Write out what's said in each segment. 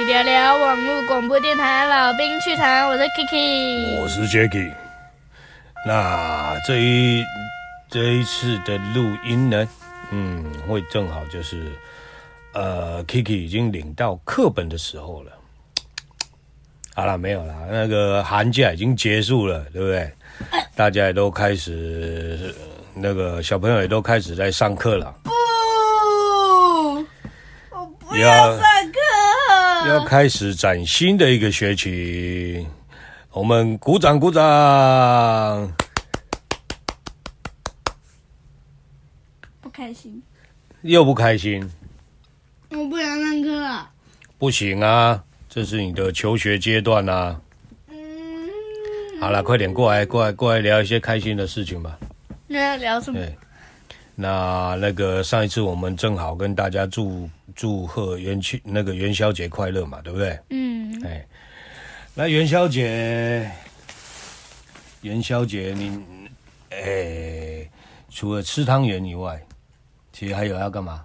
聊聊网络广播电台老兵趣谈，我是 Kiki，我是 Jacky。那这一这一次的录音呢，嗯，会正好就是呃，Kiki 已经领到课本的时候了。好了，没有了，那个寒假已经结束了，对不对？大家也都开始，那个小朋友也都开始在上课了。不要上课，要开始崭新的一个学期，我们鼓掌鼓掌。不开心，又不开心，我不想上课啊。不行啊，这是你的求学阶段啊。嗯，好了，快点过来，过来，过来聊一些开心的事情吧。那要聊什么？对，那那个上一次我们正好跟大家祝。祝贺元宵那个元宵节快乐嘛，对不对？嗯，哎，那元宵节，元宵节你，哎，除了吃汤圆以外，其实还有要干嘛？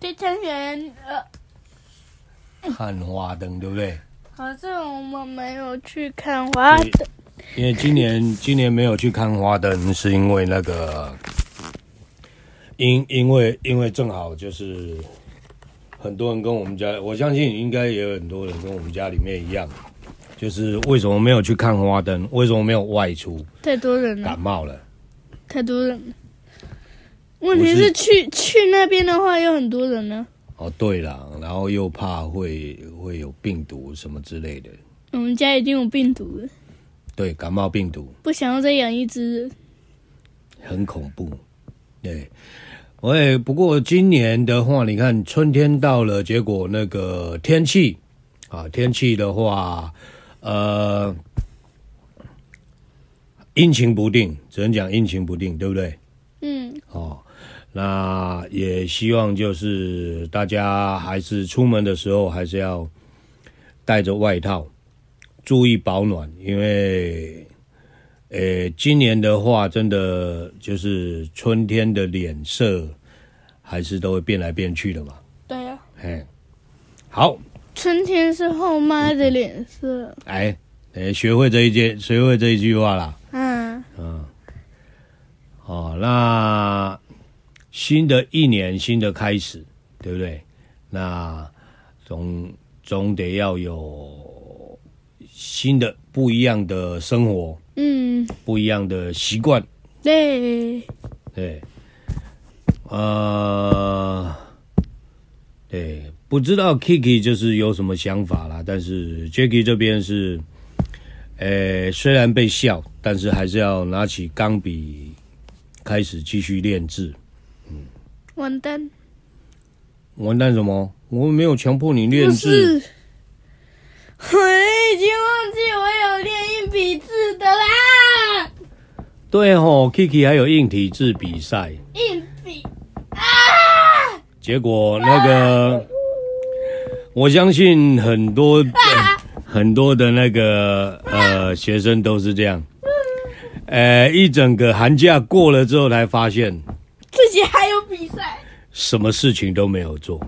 吃汤圆，呃，看花灯，对不对？好像我们没有去看花灯，因为今年今年没有去看花灯，是因为那个。因因为因为正好就是很多人跟我们家，我相信应该也有很多人跟我们家里面一样，就是为什么没有去看花灯？为什么没有外出？太多人了，感冒了，太多人了。问题是去去那边的话有很多人呢。哦，对了，然后又怕会会有病毒什么之类的。我们家已经有病毒了。对，感冒病毒。不想要再养一只。很恐怖。对。喂，不过今年的话，你看春天到了，结果那个天气啊，天气的话，呃，阴晴不定，只能讲阴晴不定，对不对？嗯。哦，那也希望就是大家还是出门的时候还是要带着外套，注意保暖，因为。诶，今年的话，真的就是春天的脸色，还是都会变来变去的嘛。对呀、啊。嘿，好。春天是后妈的脸色。哎，诶，学会这一句，学会这一句话啦。嗯。嗯。好，那新的一年，新的开始，对不对？那总总得要有新的不一样的生活。嗯，不一样的习惯，对，对，呃，对，不知道 Kiki 就是有什么想法啦，但是 Jacky 这边是，呃，虽然被笑，但是还是要拿起钢笔，开始继续练字。嗯，完蛋，完蛋什么？我没有强迫你练字。我已经忘记我有练硬笔字的啦。对吼，Kiki 还有硬体字比赛。硬笔啊！结果那个，啊、我相信很多、啊、很多的那个呃学生都是这样。呃，一整个寒假过了之后，才发现自己还有比赛，什么事情都没有做。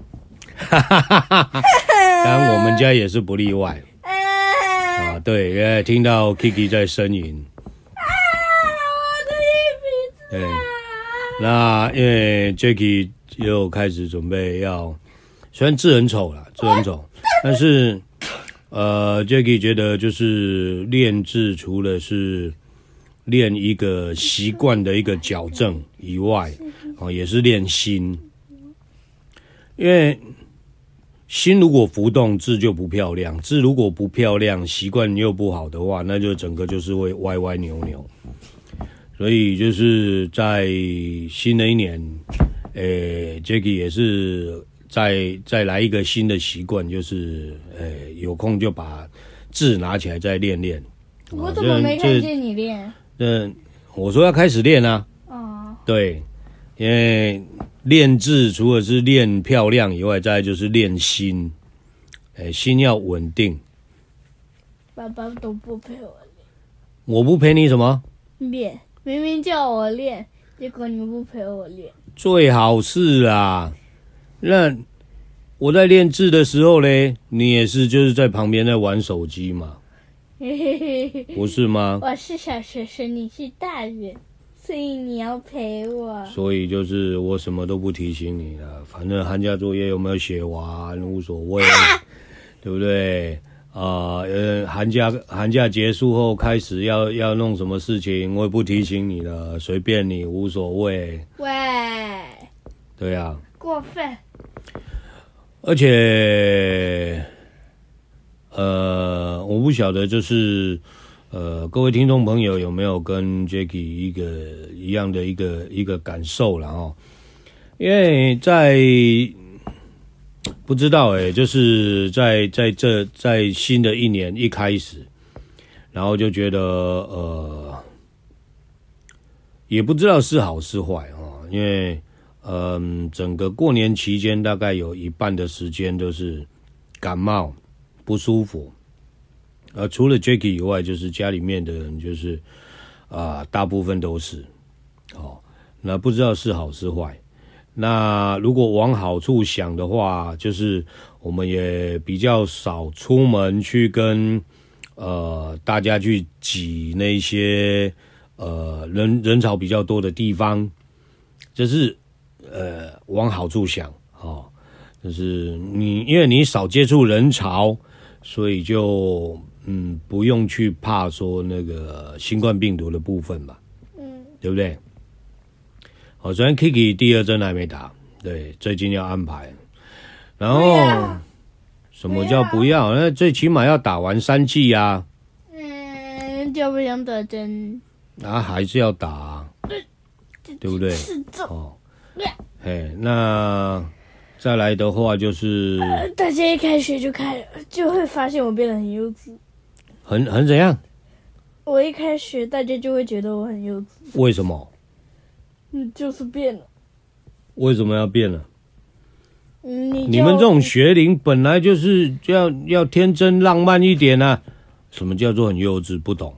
哈哈哈哈哈！当然，我们家也是不例外。啊，对，因为听到 Kiki 在呻吟。啊，我的硬笔字。对，那因为 Jacky 又开始准备要，虽然字很丑啦，字很丑，但是呃，Jacky 觉得就是练字，除了是练一个习惯的一个矫正以外，哦，也是练心，因为。心如果浮动，字就不漂亮；字如果不漂亮，习惯又不好的话，那就整个就是会歪歪扭扭。所以就是在新的一年，呃、欸，Jacky 也是再再来一个新的习惯，就是呃、欸，有空就把字拿起来再练练。我怎么没看见你练？嗯，我说要开始练啊。哦。对，因为。练字除了是练漂亮以外，再就是练心，哎，心要稳定。爸爸都不陪我练，我不陪你什么？练，明明叫我练，结果你们不陪我练。最好是啊，那我在练字的时候嘞，你也是就是在旁边在玩手机嘛？不是吗？我是小学生，你是大人，所以你要陪我。所以就是我什么都不提醒你了，反正寒假作业有没有写完无所谓，啊、对不对？啊，呃，寒假寒假结束后开始要要弄什么事情，我也不提醒你了，随便你，无所谓。喂，对呀、啊，过分。而且，呃，我不晓得，就是，呃，各位听众朋友有没有跟 Jacky 一个一样的一个一个感受了哦？因为在不知道哎，就是在在这在新的一年一开始，然后就觉得呃，也不知道是好是坏啊，因为。嗯，整个过年期间大概有一半的时间都是感冒不舒服，呃，除了 Jacky 以外，就是家里面的人，就是啊、大部分都是哦。那不知道是好是坏。那如果往好处想的话，就是我们也比较少出门去跟呃大家去挤那些呃人人潮比较多的地方，就是。呃，往好处想，哦，就是你，因为你少接触人潮，所以就嗯，不用去怕说那个新冠病毒的部分嘛，嗯，对不对？好，昨天 Kiki 第二针还没打，对，最近要安排。然后什么叫不要？那最起码要打完三剂呀。嗯，就不想打针。那还是要打，对不对？哦。哎，那再来的话就是，呃、大家一开学就开，就会发现我变得很幼稚，很很怎样？我一开始，大家就会觉得我很幼稚。为什么？嗯，就是变了。为什么要变了？嗯，你你们这种学龄本来就是要要天真浪漫一点啊！什么叫做很幼稚？不懂？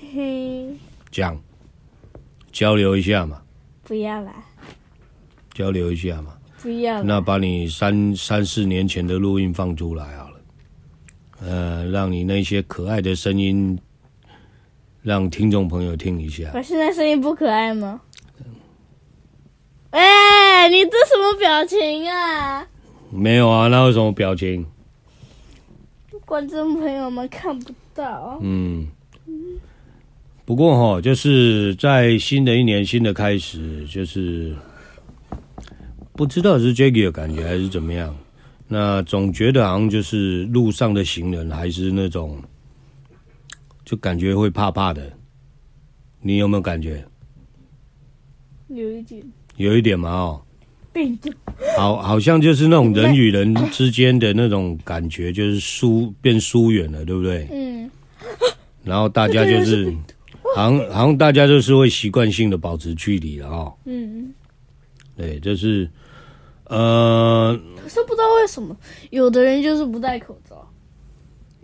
嘿嘿，讲，交流一下嘛。不要啦。交流一下嘛，不要。那把你三三四年前的录音放出来好了，呃，让你那些可爱的声音，让听众朋友听一下。我现在声音不可爱吗？哎、欸，你这什么表情啊？没有啊，那有什么表情？观众朋友们看不到。嗯。不过哈，就是在新的一年，新的开始，就是。不知道是 Jacky 的感觉还是怎么样，那总觉得好像就是路上的行人还是那种，就感觉会怕怕的。你有没有感觉？有一点。有一点嘛哦。病毒。好，好像就是那种人与人之间的那种感觉，就是疏变疏远了，对不对？嗯。然后大家就是，好像好像大家就是会习惯性的保持距离了哦。嗯。对，就是。呃，可是不知道为什么，有的人就是不戴口罩。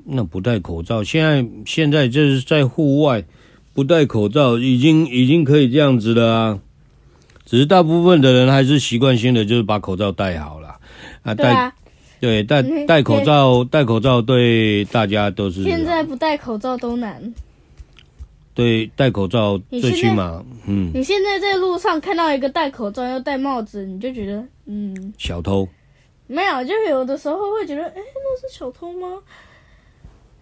那不戴口罩，现在现在就是在户外不戴口罩，已经已经可以这样子了啊。只是大部分的人还是习惯性的，就是把口罩戴好了啊。戴，啊对，戴戴口罩，戴口罩对大家都是。现在不戴口罩都难。对，戴口罩最起码，嗯。你现在在路上看到一个戴口罩又戴帽子，你就觉得，嗯，小偷。没有，就有的时候会觉得，哎，那是小偷吗？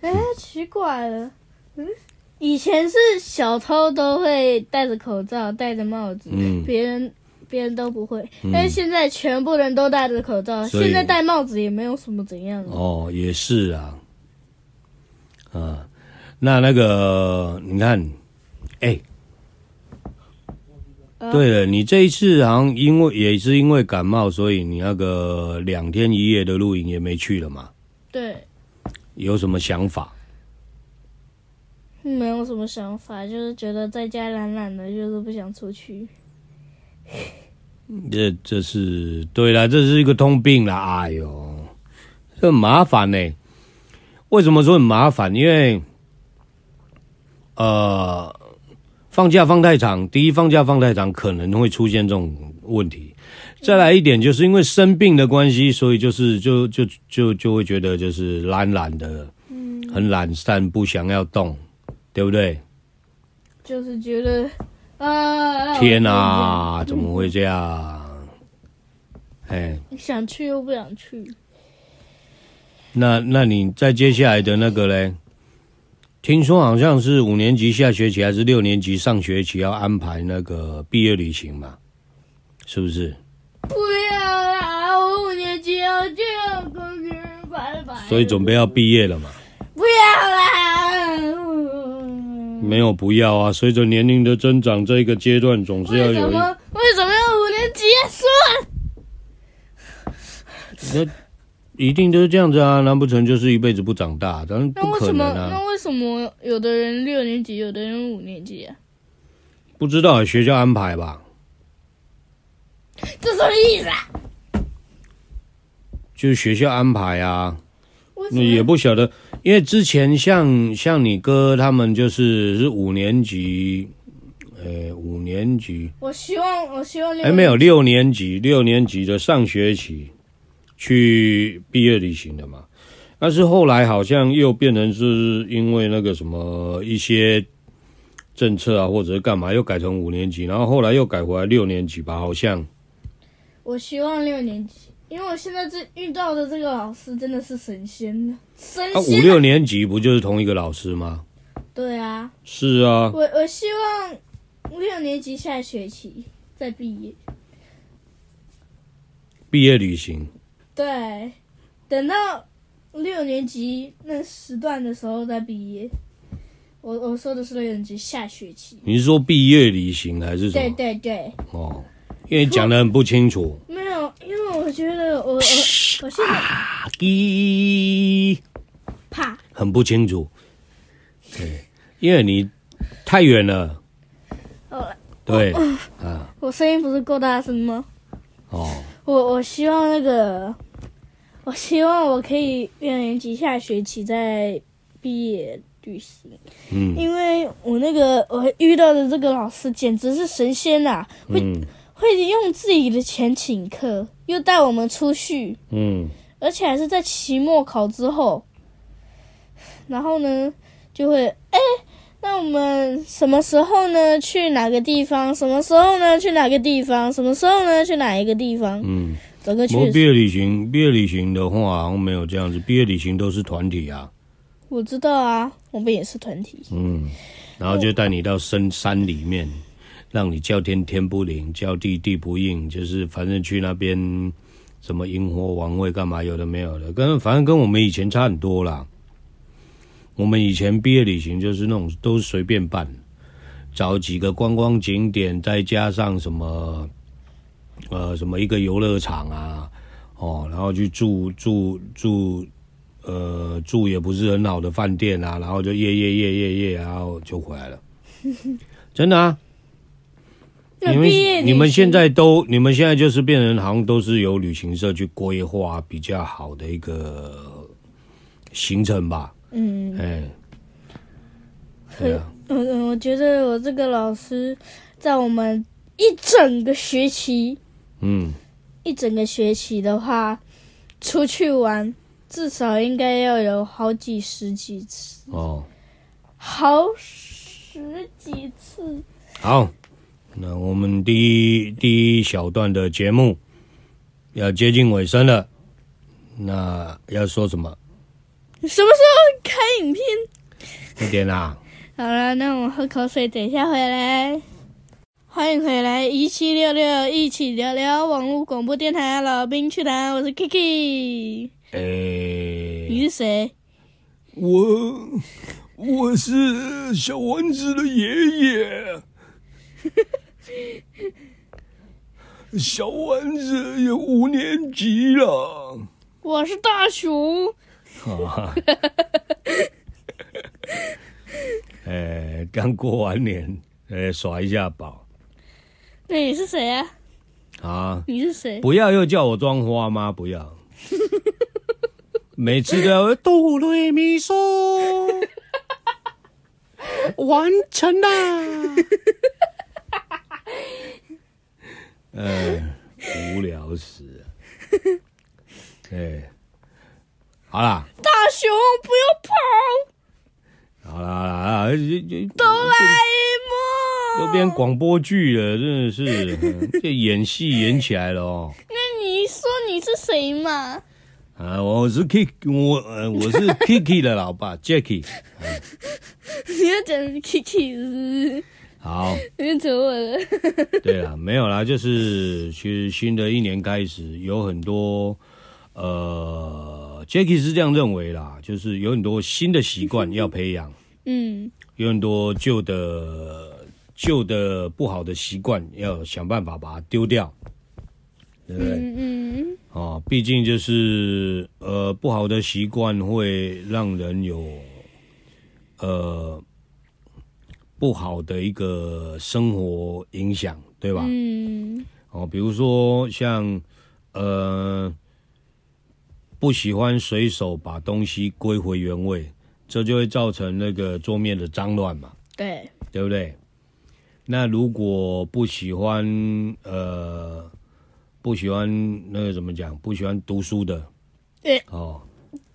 哎，奇怪了，嗯，以前是小偷都会戴着口罩、戴着帽子，嗯，别人别人都不会，嗯，但是现在全部人都戴着口罩，现在戴帽子也没有什么怎样。哦，也是啊，啊。那那个，你看，哎、对了，你这一次好像因为也是因为感冒，所以你那个两天一夜的露营也没去了嘛？对。有什么想法？没有什么想法，就是觉得在家懒懒的，就是不想出去。这这是对了，这是一个通病了。哎呦，这很麻烦呢。为什么说很麻烦？因为。呃，放假放太长，第一放假放太长，可能会出现这种问题。再来一点，就是因为生病的关系，所以就是就就就就会觉得就是懒懒的，嗯，很懒散，不想要动，对不对？就是觉得啊，天哪，怎么会这样？哎，想去又不想去。那那你在接下来的那个嘞？听说好像是五年级下学期还是六年级上学期要安排那个毕业旅行嘛？是不是？不要啦！我五年级要这样跟别人拜拜。所以准备要毕业了嘛？不要啦！没有不要啊！随着年龄的增长，这个阶段总是要有。为什么？为什么要五年级说？那。一定都是这样子啊！难不成就是一辈子不长大？当然不可能啊！那为什么？有的人六年级，有的人五年级啊？不知道，学校安排吧。这什么意思啊？就是学校安排啊。那也不晓得，因为之前像像你哥他们就是是五年级，呃、欸，五年级。我希望，我希望六。还、欸、没有六年级，六年级的上学期。去毕业旅行的嘛，但是后来好像又变成是因为那个什么一些政策啊，或者是干嘛，又改成五年级，然后后来又改回来六年级吧，好像。我希望六年级，因为我现在这遇到的这个老师真的是神仙呢，神仙。啊，五六年级不就是同一个老师吗？对啊。是啊。我我希望六年级下学期再毕业。毕业旅行。对，等到六年级那时段的时候在毕业。我我说的是六年级下学期。你是说毕业旅行还是什么？对对对。哦，因为讲的很不清楚。没有，因为我觉得我我我现在啪滴啪很不清楚。对，因为你太远了。哦。对啊。我声音不是够大声吗？哦。我我希望那个。我希望我可以六年级下学期再毕业旅行，嗯，因为我那个我遇到的这个老师简直是神仙呐、啊，会、嗯、会用自己的钱请客，又带我们出去，嗯，而且还是在期末考之后，然后呢就会哎，那我们什么时候呢？去哪个地方？什么时候呢？去哪个地方？什么时候呢？去哪一个地方？嗯。我毕业旅行，毕业旅行的话好像没有这样子。毕业旅行都是团体啊。我知道啊，我们也是团体。嗯，然后就带你到深山里面，让你叫天天不灵，叫地地不应，就是反正去那边什么萤火晚会干嘛，有的没有的，跟反正跟我们以前差很多啦。我们以前毕业旅行就是那种都是随便办，找几个观光景点，再加上什么。呃，什么一个游乐场啊，哦，然后去住住住，呃，住也不是很好的饭店啊，然后就夜夜夜夜夜，然后就回来了。真的啊？你们你们现在都，你们现在就是变成好像都是由旅行社去规划比较好的一个行程吧？嗯，哎，对啊。嗯，我觉得我这个老师在我们一整个学期。嗯，一整个学期的话，出去玩至少应该要有好几十几次哦，好十几次。好，那我们第一第一小段的节目要接近尾声了，那要说什么？什么时候开影片？快点啦！好了，那我喝口水，等一下回来。欢迎回来，一七六六一起聊聊网络广播电台，老兵趣谈，我是 Kiki。哎、欸，你是谁？我我是小丸子的爷爷。小丸子也五年级了。我是大熊。哈。哎、欸，刚过完年，哎、欸，耍一下宝。那你是谁啊？啊，你是谁？不要又叫我装花吗？不要，每次都要哆来咪嗦，完成啦！嗯，无聊死了。哎，好啦，大熊不要跑！好啦好啦，哆啦 A 梦都变广播剧了，真的是，这演戏演起来了哦。那你说你是谁嘛？啊，我是 Kiki，我呃，我是 Kiki 的老爸 Jackie。你要讲 Kiki 是不是？好，你怎么了？对了，没有啦，就是其实新的一年开始，有很多呃，Jackie 是这样认为啦，就是有很多新的习惯要培养，嗯，有很多旧的旧的不好的习惯要想办法把它丢掉，对不对？嗯嗯，哦，毕竟就是呃，不好的习惯会让人有呃。不好的一个生活影响，对吧？嗯。哦，比如说像呃，不喜欢随手把东西归回原位，这就会造成那个桌面的脏乱嘛。对。对不对？那如果不喜欢呃，不喜欢那个怎么讲？不喜欢读书的。对。哦。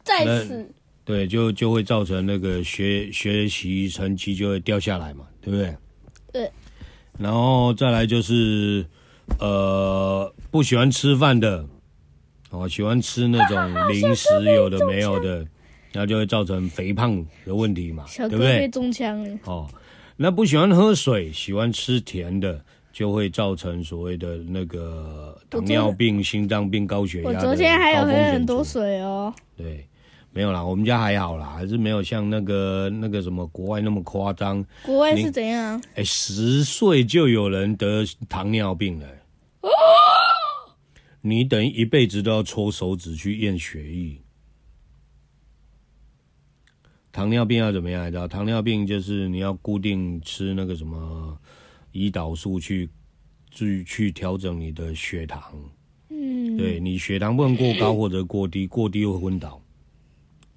在此。对，就就会造成那个学学习成绩就会掉下来嘛，对不对？对。然后再来就是，呃，不喜欢吃饭的，哦，喜欢吃那种 零食，有的没有的，然后就会造成肥胖的问题嘛，对不对？被中枪了。哦，那不喜欢喝水，喜欢吃甜的，就会造成所谓的那个糖尿病、心脏病、高血压。我昨天还有喝很多水哦。对。没有啦，我们家还好啦，还是没有像那个那个什么国外那么夸张。国外是怎样？哎，十岁就有人得糖尿病了。哦。你等于一辈子都要抽手指去验血液。糖尿病要怎么样？你知道？糖尿病就是你要固定吃那个什么胰岛素去去去调整你的血糖。嗯。对，你血糖不能过高或者过低，过低会昏倒。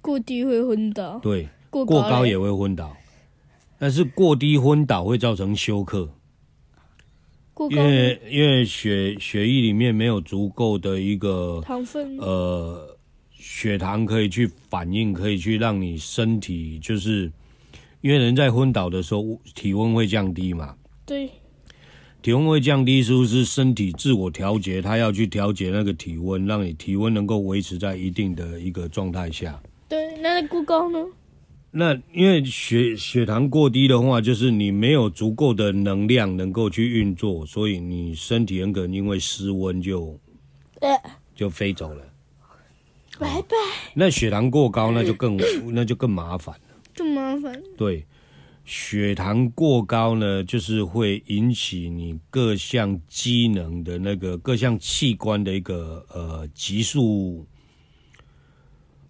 过低会昏倒，对，过高，过高也会昏倒，但是过低昏倒会造成休克，因为因为血血液里面没有足够的一个糖分，呃，血糖可以去反应，可以去让你身体，就是因为人在昏倒的时候体温会降低嘛，对，体温会降低，是不是身体自我调节？它要去调节那个体温，让你体温能够维持在一定的一个状态下。对，那过高呢？那因为血血糖过低的话，就是你没有足够的能量能够去运作，所以你身体很可能因为失温就，就飞走了。拜拜。那血糖过高，那就更 那就更麻烦了。更麻烦。对，血糖过高呢，就是会引起你各项机能的那个各项器官的一个呃急速。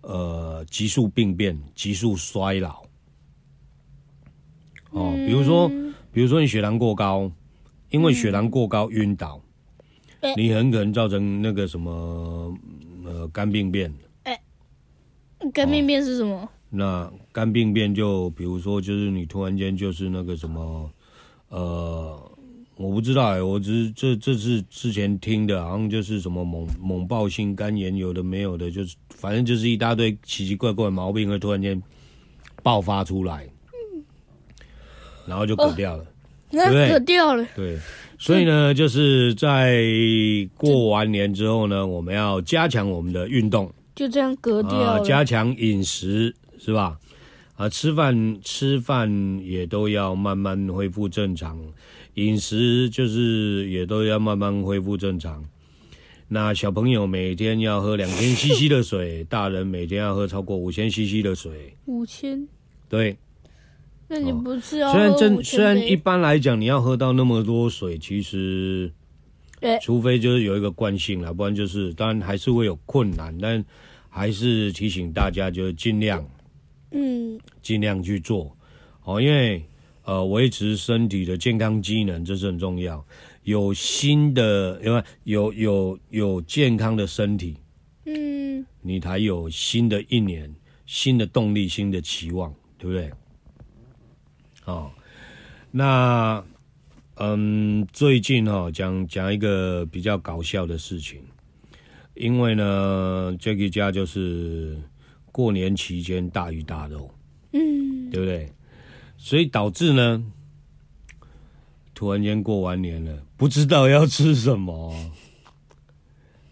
呃，急速病变、急速衰老，哦，比如说，比如说你血糖过高，因为血糖过高晕倒，嗯，你很可能造成那个什么呃肝病变。哎，肝病变是什么？哦，那肝病变就比如说，就是你突然间就是那个什么，呃。我不知道哎、欸，我只是这这是之前听的，好像就是什么猛猛暴性肝炎，有的没有的，就是反正就是一大堆奇奇怪怪的毛病会突然间爆发出来，然后就割掉了，哦、对不对？嗝掉了。对，所以呢，就是在过完年之后呢，我们要加强我们的运动，就这样隔掉加强饮食是吧？啊，吃饭吃饭也都要慢慢恢复正常。饮食就是也都要慢慢恢复正常。那小朋友每天要喝两千 CC 的水，大人每天要喝超过五千 CC 的水。五千？对。那你不是要、哦、虽然真虽然一般来讲你要喝到那么多水，其实，除非就是有一个惯性了，不然就是当然还是会有困难，但还是提醒大家就是尽量，嗯，尽量去做哦，因为。呃，维持身体的健康机能，这是很重要。有新的，因为有有有健康的身体，嗯，你才有新的一年、新的动力、新的期望，对不对？哦，那嗯，最近哈讲讲一个比较搞笑的事情，因为呢，Jacky 家就是过年期间大鱼大肉，嗯，对不对？所以导致呢，突然间过完年了，不知道要吃什么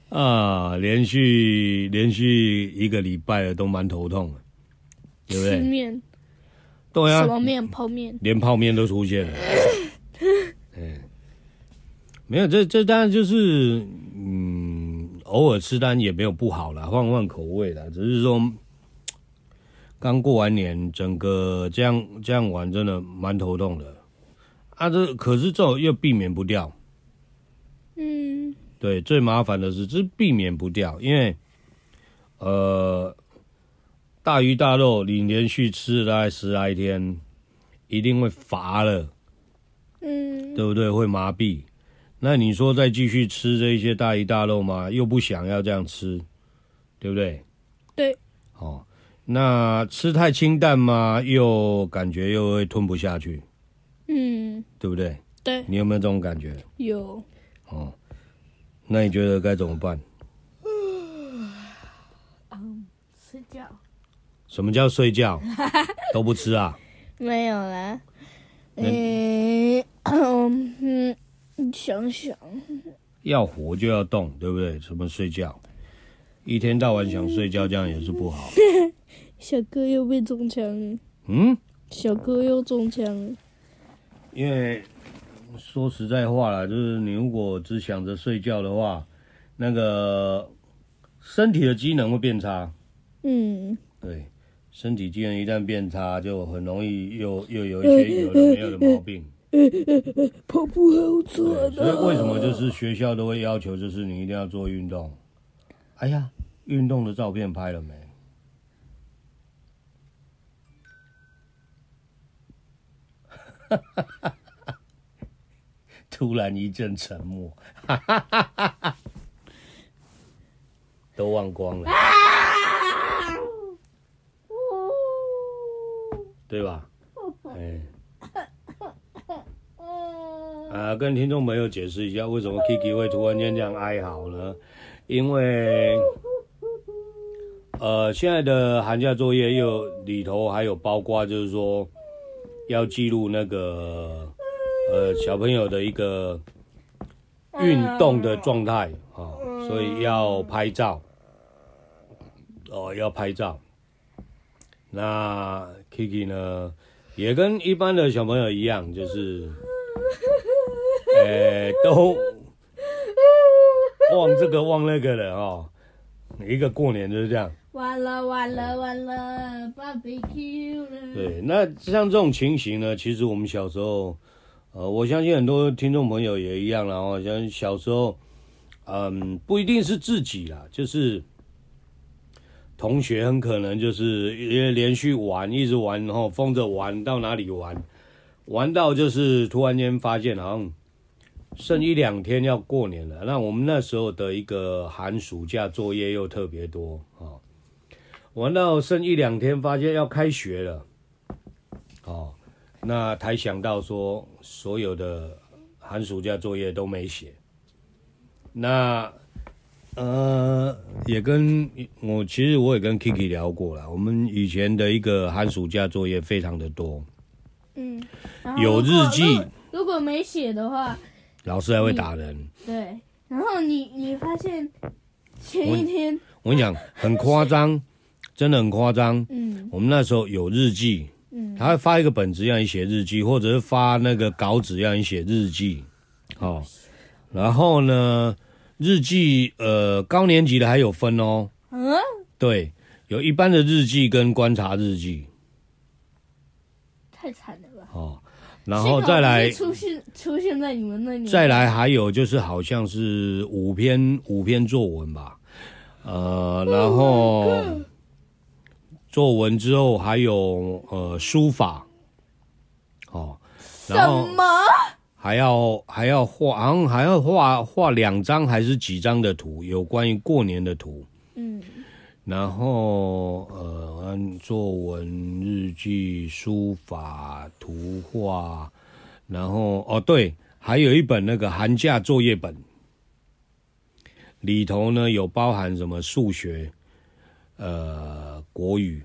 啊，连续连续一个礼拜了，都蛮头痛的，对不对？吃面，对啊，什么面？泡面，连泡面都出现了。嗯，没有，这这当然就是嗯，偶尔吃单也没有不好啦，换换口味啦，只是说刚过完年，整个这样这样玩真的蛮头痛的。啊，这可是这种又避免不掉。嗯，对，最麻烦的是这是避免不掉，因为呃，大鱼大肉你连续吃了大概十来天，一定会乏了。嗯，对不对？会麻痹。那你说再继续吃这一些大鱼大肉吗？又不想要这样吃，对不对？对。哦，那吃太清淡吗？又感觉又会吞不下去。嗯，对不对？对。你有没有这种感觉？有。哦，那你觉得该怎么办？嗯，睡觉。什么叫睡觉？都不吃啊？没有啦。诶，嗯，想想，要活就要动，对不对？什么睡觉？一天到晚想睡觉，这样也是不好。小哥又被中枪了。嗯？小哥又中枪了。因为说实在话啦，就是你如果只想着睡觉的话，那个身体的机能会变差。嗯。对。身体机能一旦变差，就很容易又又有一些有的没有的毛病。跑步好做的。所以为什么就是学校都会要求，就是你一定要做运动？哎呀，运动的照片拍了没？突然一阵沉默，都忘光了。对吧？哎，啊，跟听众朋友解释一下，为什么 Kiki 会突然间这样哀嚎呢？因为，呃，现在的寒假作业又里头还有包括，就是说要记录那个呃小朋友的一个运动的状态啊，所以要拍照，哦，要拍照。那 Kiki 呢，也跟一般的小朋友一样，就是，呃、欸，都忘这个忘那个的哦。一个过年就是这样。完了完了完了，Barbecue 了。对，那像这种情形呢，其实我们小时候，呃，我相信很多听众朋友也一样啦，哦，像小时候，嗯，不一定是自己啦，就是。同学很可能就是因为连续玩，一直玩，然后疯着玩到哪里玩，玩到就是突然间发现好像剩一两天要过年了。那我们那时候的一个寒暑假作业又特别多啊，玩到剩一两天，发现要开学了，哦，那才想到说所有的寒暑假作业都没写，那。呃，也跟我其实我也跟 Kiki 聊过了，我们以前的一个寒暑假作业非常的多，嗯，有日记，如果没写的话，老师还会打人。对，然后你你发现前一天，我，我跟你讲很夸张，真的很夸张。嗯，我们那时候有日记，嗯，他会发一个本子让你写日记，或者是发那个稿纸让你写日记，好，然后呢？日记，呃，高年级的还有分哦。嗯，对，有一般的日记跟观察日记。太惨了吧？哦，然后再来出现出现在你们那里。再来还有就是好像是五篇五篇作文吧，呃，然后作文之后还有呃书法，哦，然后什么？还要还要画，好像还要画画两张还是几张的图，有关于过年的图。嗯，然后呃，作文、日记、书法、图画，然后哦对，还有一本那个寒假作业本，里头呢有包含什么数学、呃国语、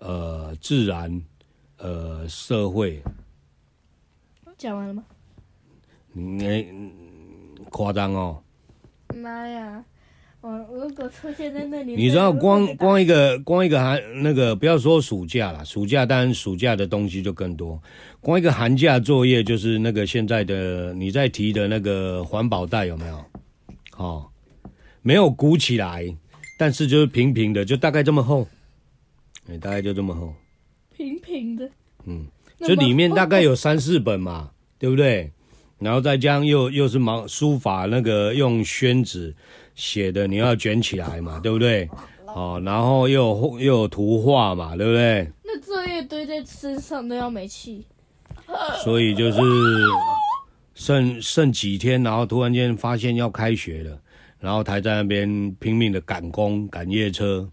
呃自然、呃社会。讲完了吗？你夸张哦！妈呀！我如果出现在那里，你知道光光一个光一个寒那个不要说暑假啦，暑假当然暑假的东西就更多。光一个寒假作业就是那个现在的你在提的那个环保袋有没有？哦，没有鼓起来，但是就是平平的，就大概这么厚，哎，大概就这么厚，平平的，嗯，就里面大概有三四本嘛。对不对？然后再这样又又是毛书法那个用宣纸写的，你要卷起来嘛，对不对？哦，然后又有又有图画嘛，对不对？那作业堆在身上都要没气。所以就是剩剩几天，然后突然间发现要开学了，然后还在那边拼命的赶工赶夜车，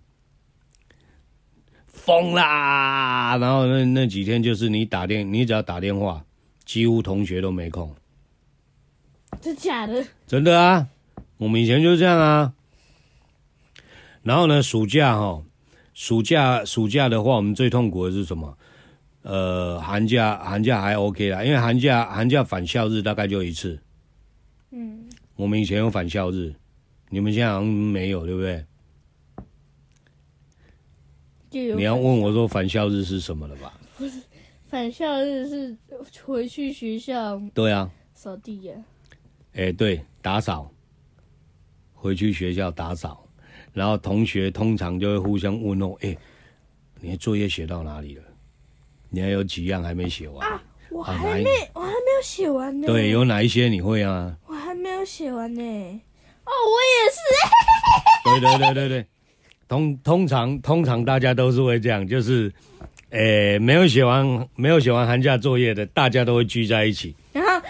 疯啦！然后那那几天就是你打电，你只要打电话。几乎同学都没空，真假的？真的啊！我们以前就是这样啊。然后呢，暑假哈，暑假暑假的话，我们最痛苦的是什么？呃，寒假寒假还 OK 啦，因为寒假寒假返校日大概就一次。嗯，我们以前有返校日，你们现在好像没有，对不对？你要问我说返校日是什么了吧？不是。返校日是回去学校，对啊，扫地呀，哎，对，打扫，回去学校打扫，然后同学通常就会互相问候，哎，你的作业写到哪里了？你还有几样还没写完？啊，我还没，我还没有写完呢。对，有哪一些你会啊？我还没有写完呢。哦，我也是。对对对对对，通通常通常大家都是会这样，就是。诶、欸，没有写完，没有写完寒假作业的，大家都会聚在一起，然后，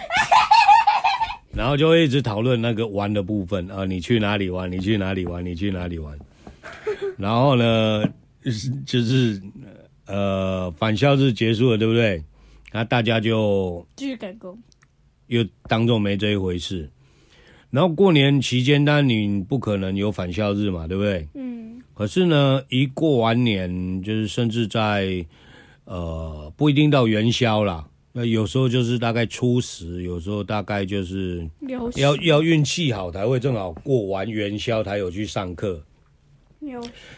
然后就会一直讨论那个玩的部分啊，你去哪里玩？你去哪里玩？你去哪里玩？然后呢，就是呃，返校日结束了，对不对？那大家就继续赶工，又当做没这一回事。然后过年期间，当然你不可能有返校日嘛，对不对？嗯。可是呢，一过完年，就是甚至在，呃，不一定到元宵啦。那有时候就是大概初十，有时候大概就是要要运气好才会正好过完元宵才有去上课。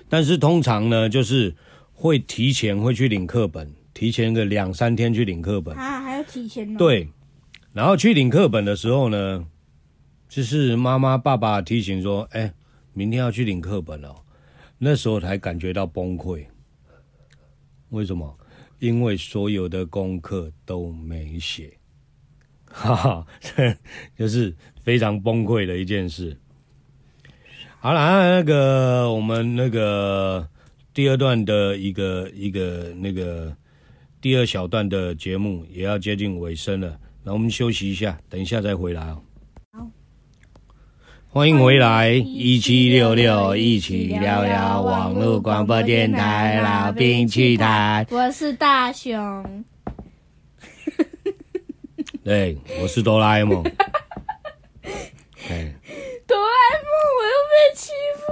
但是通常呢，就是会提前会去领课本，提前个两三天去领课本啊，还要提前呢。对，然后去领课本的时候呢，就是妈妈爸爸提醒说：“哎，明天要去领课本了。”那时候才感觉到崩溃，为什么？因为所有的功课都没写，哈哈，就是非常崩溃的一件事。好了，那个我们那个第二段的一个一个那个第二小段的节目也要接近尾声了，那我们休息一下，等一下再回来哦。欢迎回来，一七六六一起聊聊网络广播电台老兵趣谈。我是大雄，对，我是哆啦 A 梦。哆啦 A 梦，我又被欺负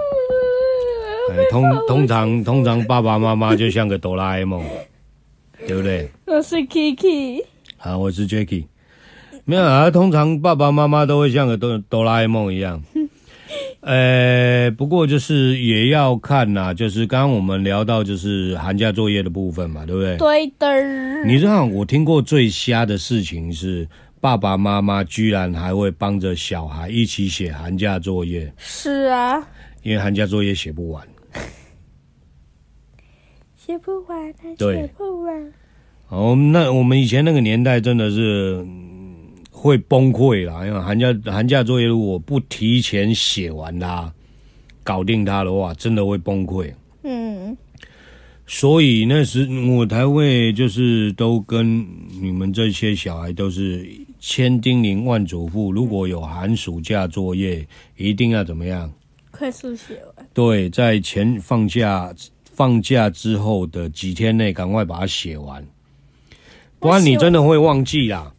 了。通通常通常爸爸妈妈就像个哆啦 A 梦，对不对？我是 Kiki。好，我是 Jacky。没有啊，通常爸爸妈妈都会像个哆哆啦 A 梦一样。呃，不过就是也要看呐、啊，就是刚刚我们聊到就是寒假作业的部分嘛，对不对？对的。你知道我听过最瞎的事情是，爸爸妈妈居然还会帮着小孩一起写寒假作业。是啊，因为寒假作业写不完，写不完，写不完。哦，那我们以前那个年代真的是。会崩溃啦，因为寒假寒假作业如果不提前写完它，搞定它的话，真的会崩溃。嗯，所以那时我才会就是都跟你们这些小孩都是千叮咛万嘱咐，如果有寒暑假作业，一定要怎么样？快速写完。对，在前放假放假之后的几天内，赶快把它写完，不然你真的会忘记啦。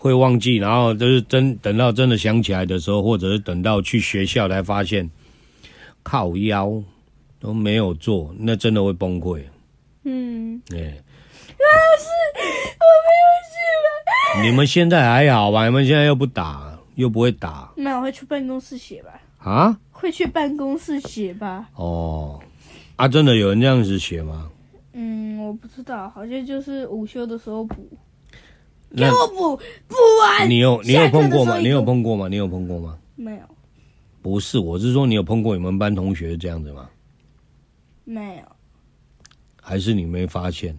会忘记，然后就是真等到真的想起来的时候，或者是等到去学校才发现靠腰都没有做，那真的会崩溃。嗯，哎、欸，老师，我没有写吧？你们现在还好吧？你们现在又不打，又不会打，那我会去办公室写吧？啊？会去办公室写吧？哦，啊，真的有人这样子写吗？嗯，我不知道，好像就是午休的时候补。给我补补完。你有你有碰过吗？你有碰过吗？你有碰过吗？没有。不是，我是说你有碰过你们班同学这样子吗？没有。还是你没发现？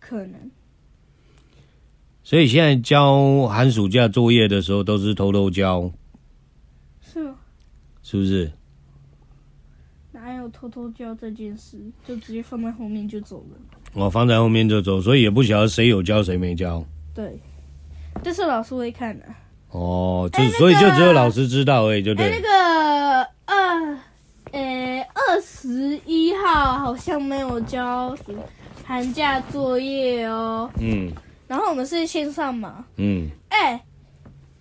可能。所以现在交寒暑假作业的时候都是偷偷交。是吗？是不是？哪有偷偷交这件事？就直接放在后面就走了。我放在后面就走，所以也不晓得谁有交谁没交。对，但是老师会看的。哦，就、欸那个、所以就只有老师知道而已，就对。欸、那个二，呃，二十一号好像没有交寒假作业哦。嗯。然后我们是线上嘛。嗯。哎、欸，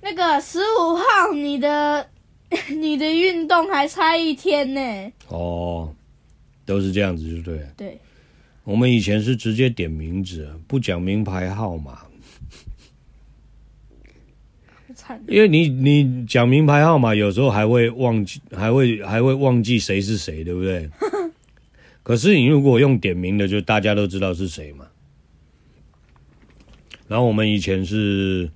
那个十五号，你的 你的运动还差一天呢。哦，都是这样子，就对。对。我们以前是直接点名字，不讲名牌号码。因为你你讲名牌号码，有时候还会忘记，还会还会忘记谁是谁，对不对？可是你如果用点名的，就大家都知道是谁嘛。然后我们以前是，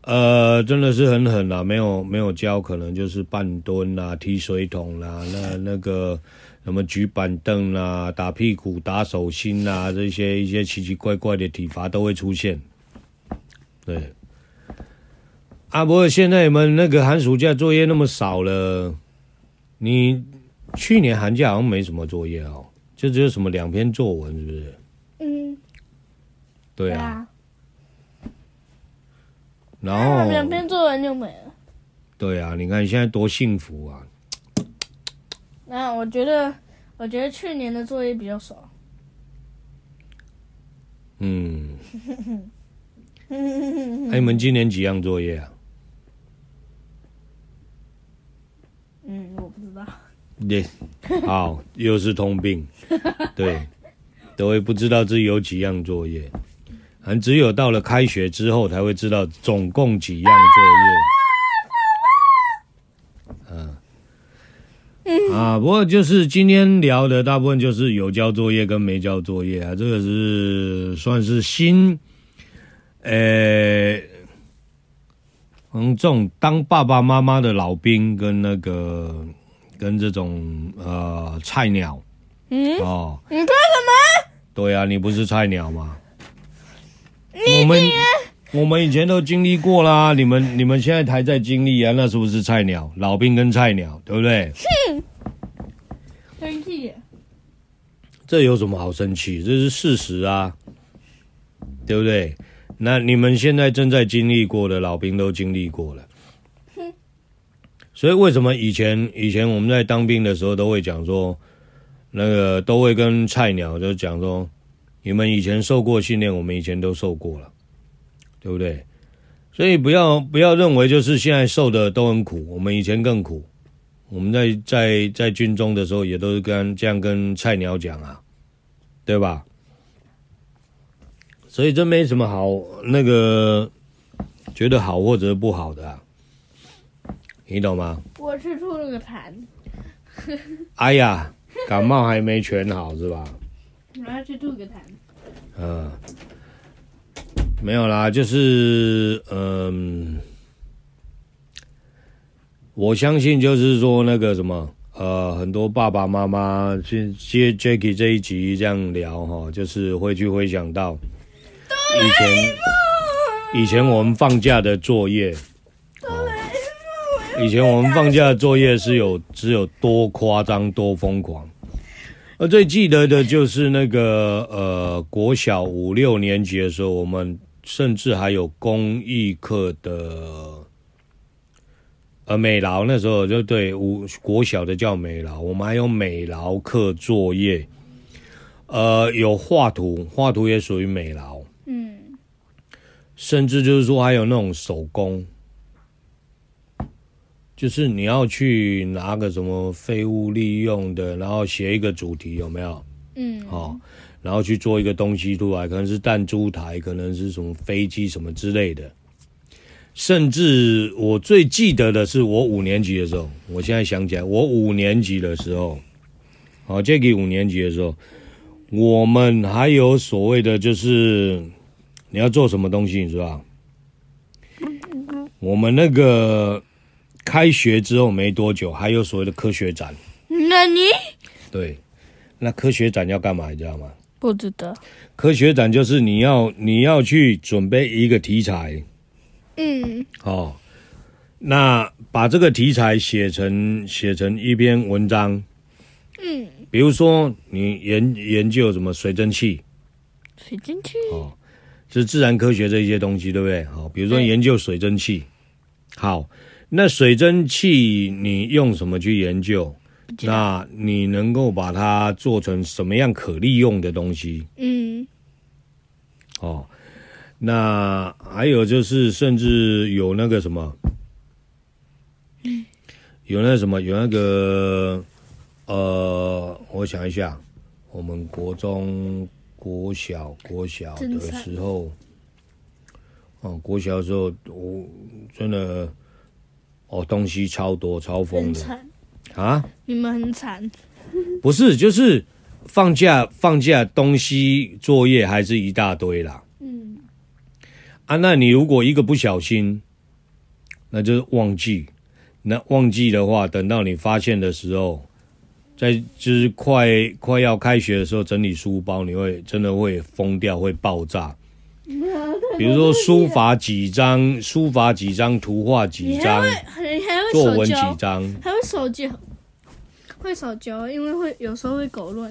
呃，真的是很狠啦，没有没有教，可能就是半蹲啦、踢水桶啦，那那个。什么举板凳啦、打屁股、打手心啦，这些一些奇奇怪怪的体罚都会出现。对，啊，不过现在你们那个寒暑假作业那么少了，你去年寒假好像没什么作业哦，就只有什么两篇作文，是不是？嗯，对啊。然后两篇作文就没了。对啊，你看现在多幸福啊！那我觉得，我觉得去年的作业比较少。嗯。那、啊、你们今年几样作业啊？嗯，我不知道。对，好，又是通病。对，都会不知道自己有几样作业，还只有到了开学之后才会知道总共几样作业。啊，不过就是今天聊的大部分就是有交作业跟没交作业啊，这个是算是新，呃、欸，嗯，这种当爸爸妈妈的老兵跟那个跟这种呃菜鸟，嗯，哦，你说什么？对啊，你不是菜鸟吗？我们我们以前都经历过啦，你们你们现在还在经历啊，那是不是菜鸟？老兵跟菜鸟，对不对？哼，生气。这有什么好生气？这是事实啊，对不对？那你们现在正在经历过的老兵都经历过了。所以为什么以前以前我们在当兵的时候都会讲说，那个都会跟菜鸟就讲说，你们以前受过训练，我们以前都受过了。对不对？所以不要不要认为就是现在受的都很苦，我们以前更苦。我们在在在军中的时候也都是跟这样跟菜鸟讲啊，对吧？所以这没什么好那个觉得好或者不好的啊，你懂吗？我吃吐了个痰。哎呀，感冒还没全好是吧？我要去吐个痰。嗯。没有啦，就是嗯，我相信就是说那个什么呃，很多爸爸妈妈去接 Jacky 这一集这样聊哈，就是会去回想到以前以前我们放假的作业，以前我们放假的作业是有只有多夸张多疯狂。我最记得的就是那个呃，国小五六年级的时候，我们甚至还有公益课的呃美劳，那时候就对五国小的叫美劳，我们还有美劳课作业，呃，有画图，画图也属于美劳。嗯，甚至就是说还有那种手工，就是你要去拿个什么废物利用的，然后写一个主题，有没有？嗯，好，然后去做一个东西出来，可能是弹珠台，可能是什么飞机什么之类的。甚至我最记得的是，我五年级的时候，我现在想起来，我五年级的时候，好，Jacky 五年级的时候，我们还有所谓的，就是你要做什么东西，是吧？我们那个开学之后没多久，还有所谓的科学展。那你？对，那科学展要干嘛？你知道吗？不知道。科学展就是你要你要去准备一个题材。嗯，哦，那把这个题材写成写成一篇文章，嗯，比如说你研研究什么水蒸气，水蒸气，哦，是自然科学这一些东西，对不对？好，比如说研究水蒸气，好，那水蒸气你用什么去研究？那你能够把它做成什么样可利用的东西？嗯，哦。那还有就是，甚至有那个什么，有那什么，有那个，呃，我想一下，我们国中、国小、国小的时候，哦，国小的时候，我真的，哦，东西超多、超疯的，啊，你们很惨，不是，就是放假放假，东西作业还是一大堆啦。啊，那你如果一个不小心，那就是忘记。那忘记的话，等到你发现的时候，在就是快快要开学的时候整理书包，你会真的会疯掉，会爆炸。比如说书法几张，书法几张，图画几张，作文几张，还会手交，会手交，因为会有时候会搞乱。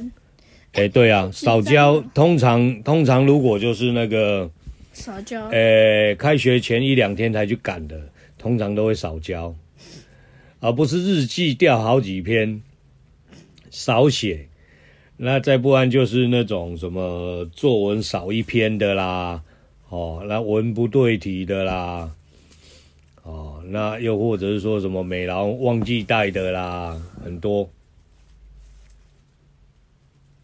哎、欸，对啊，少交。通常通常如果就是那个。少交，呃，开学前一两天才去赶的，通常都会少交，而不是日记掉好几篇，少写。那再不然就是那种什么作文少一篇的啦，哦，那文不对题的啦，哦，那又或者是说什么美劳忘记带的啦，很多。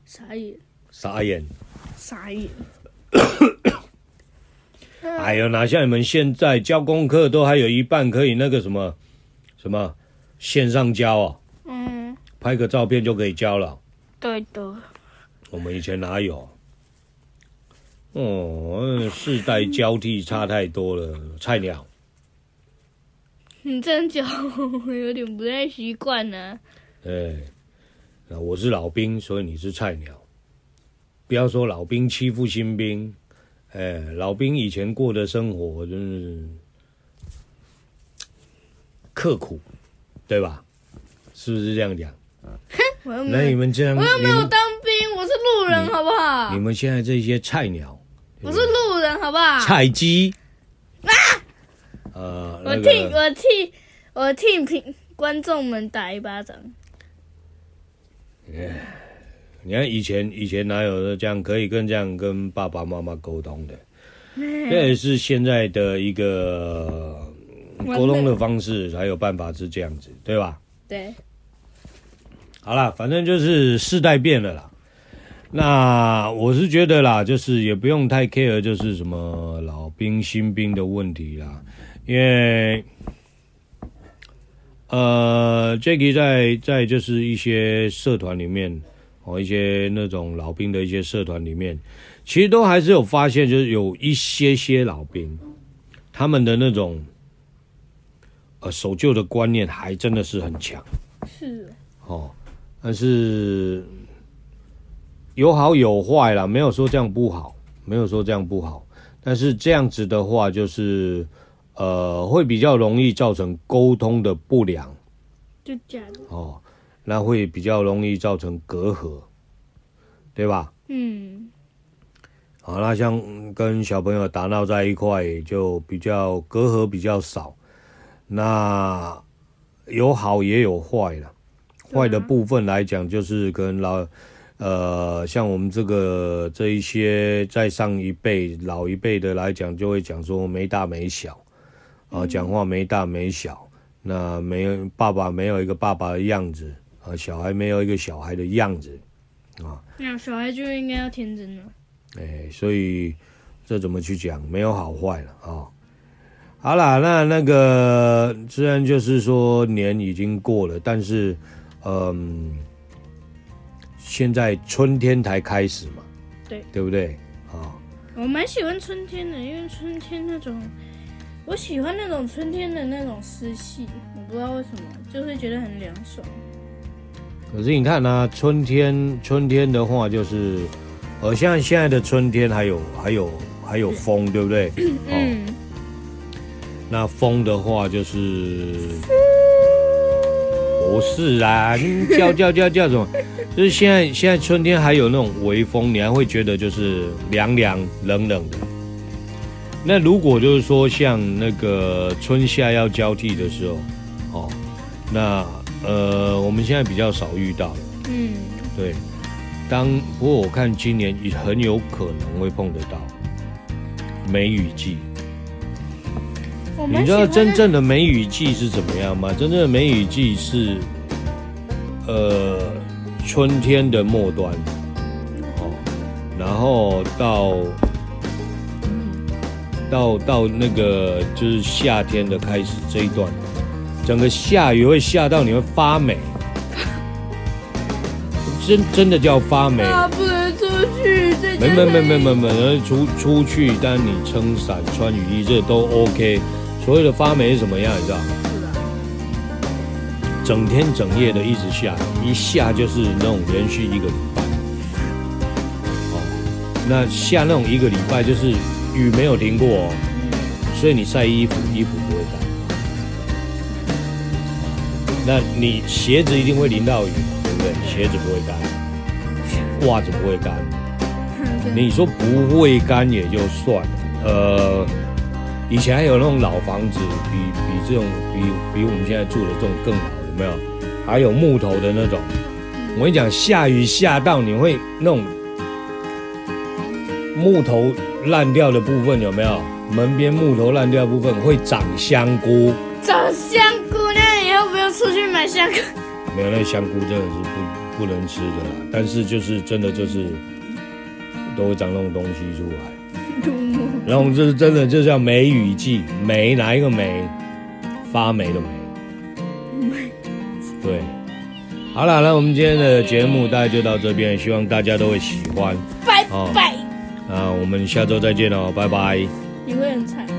傻眼，傻眼，傻眼。哎呦，哪像你们现在交功课都还有一半可以那个什么什么线上交啊？嗯，拍个照片就可以交了。对的。我们以前哪有？哦，世代交替差太多了，菜鸟。你这样讲，我有点不太习惯呢。哎，那我是老兵，所以你是菜鸟。不要说老兵欺负新兵。哎，老兵以前过的生活真是刻苦，对吧？是不是这样讲？那你们这样，我又没有当兵，我是路人，好不好？你们现在这些菜鸟，我是路人，好不好？菜鸡啊！呃，我替我替我替平观众们打一巴掌。你看以前以前哪有这样可以跟这样跟爸爸妈妈沟通的？这也是现在的一个沟通的方式，才有办法是这样子，对吧？对。好了，反正就是世代变了啦。那我是觉得啦，就是也不用太 care，就是什么老兵新兵的问题啦，因为呃，Jacky 在在就是一些社团里面。哦，一些那种老兵的一些社团里面，其实都还是有发现，就是有一些些老兵，他们的那种呃守旧的观念还真的是很强。是。哦，但是有好有坏啦，没有说这样不好，没有说这样不好，但是这样子的话，就是呃会比较容易造成沟通的不良。就假的。哦。那会比较容易造成隔阂，对吧？嗯。好，那像跟小朋友打闹在一块，就比较隔阂比较少。那有好也有坏了。坏的部分来讲，就是跟老呃，像我们这个这一些在上一辈老一辈的来讲，就会讲说没大没小，啊、呃，讲话没大没小，那没有爸爸没有一个爸爸的样子，啊，小孩没有一个小孩的样子，啊，那小孩就应该要天真了。哎，所以这怎么去讲？没有好坏了啊。哦好啦，那那个虽然就是说年已经过了，但是，嗯，现在春天才开始嘛，对，对不对？啊，我蛮喜欢春天的，因为春天那种，我喜欢那种春天的那种湿气，我不知道为什么，就会觉得很凉爽。可是你看呢、啊，春天春天的话，就是，呃，像现在的春天还有还有还有风，对，不对？嗯。哦那风的话就是不是啊，叫叫叫叫什么？就是现在现在春天还有那种微风，你还会觉得就是凉凉冷冷的。那如果就是说像那个春夏要交替的时候，哦，那呃我们现在比较少遇到。嗯，对。当不过我看今年也很有可能会碰得到梅雨季。你知道真正的梅雨季是怎么样吗？真正的梅雨季是，呃，春天的末端，哦，然后到，到到那个就是夏天的开始这一段，整个下雨会下到你会发霉，真真的叫发霉。啊，不能出去。没没没没没没，出出去，但你撑伞穿雨衣这都 OK。所谓的发霉是什么样？你知道。整天整夜的一直下，一下就是那种连续一个礼拜。哦，那下那种一个礼拜就是雨没有停过哦，所以你晒衣服，衣服不会干。那你鞋子一定会淋到雨，对不对？鞋子不会干，袜子不会干。你说不会干也就算了，呃。以前还有那种老房子，比比这种比比我们现在住的这种更好，有没有？还有木头的那种。我跟你讲，下雨下到你会那种木头烂掉的部分有没有？门边木头烂掉的部分会长香菇。长香出去买香菇。没有，那香菇真的是不不能吃的啦。但是就是真的就是都会长那种东西出来。然后这是真的，就叫梅雨季，梅哪一个梅？发霉的霉。对，好了，那我们今天的节目大概就到这边，希望大家都会喜欢。拜拜。啊，我们下周再见哦，拜拜。你会很惨。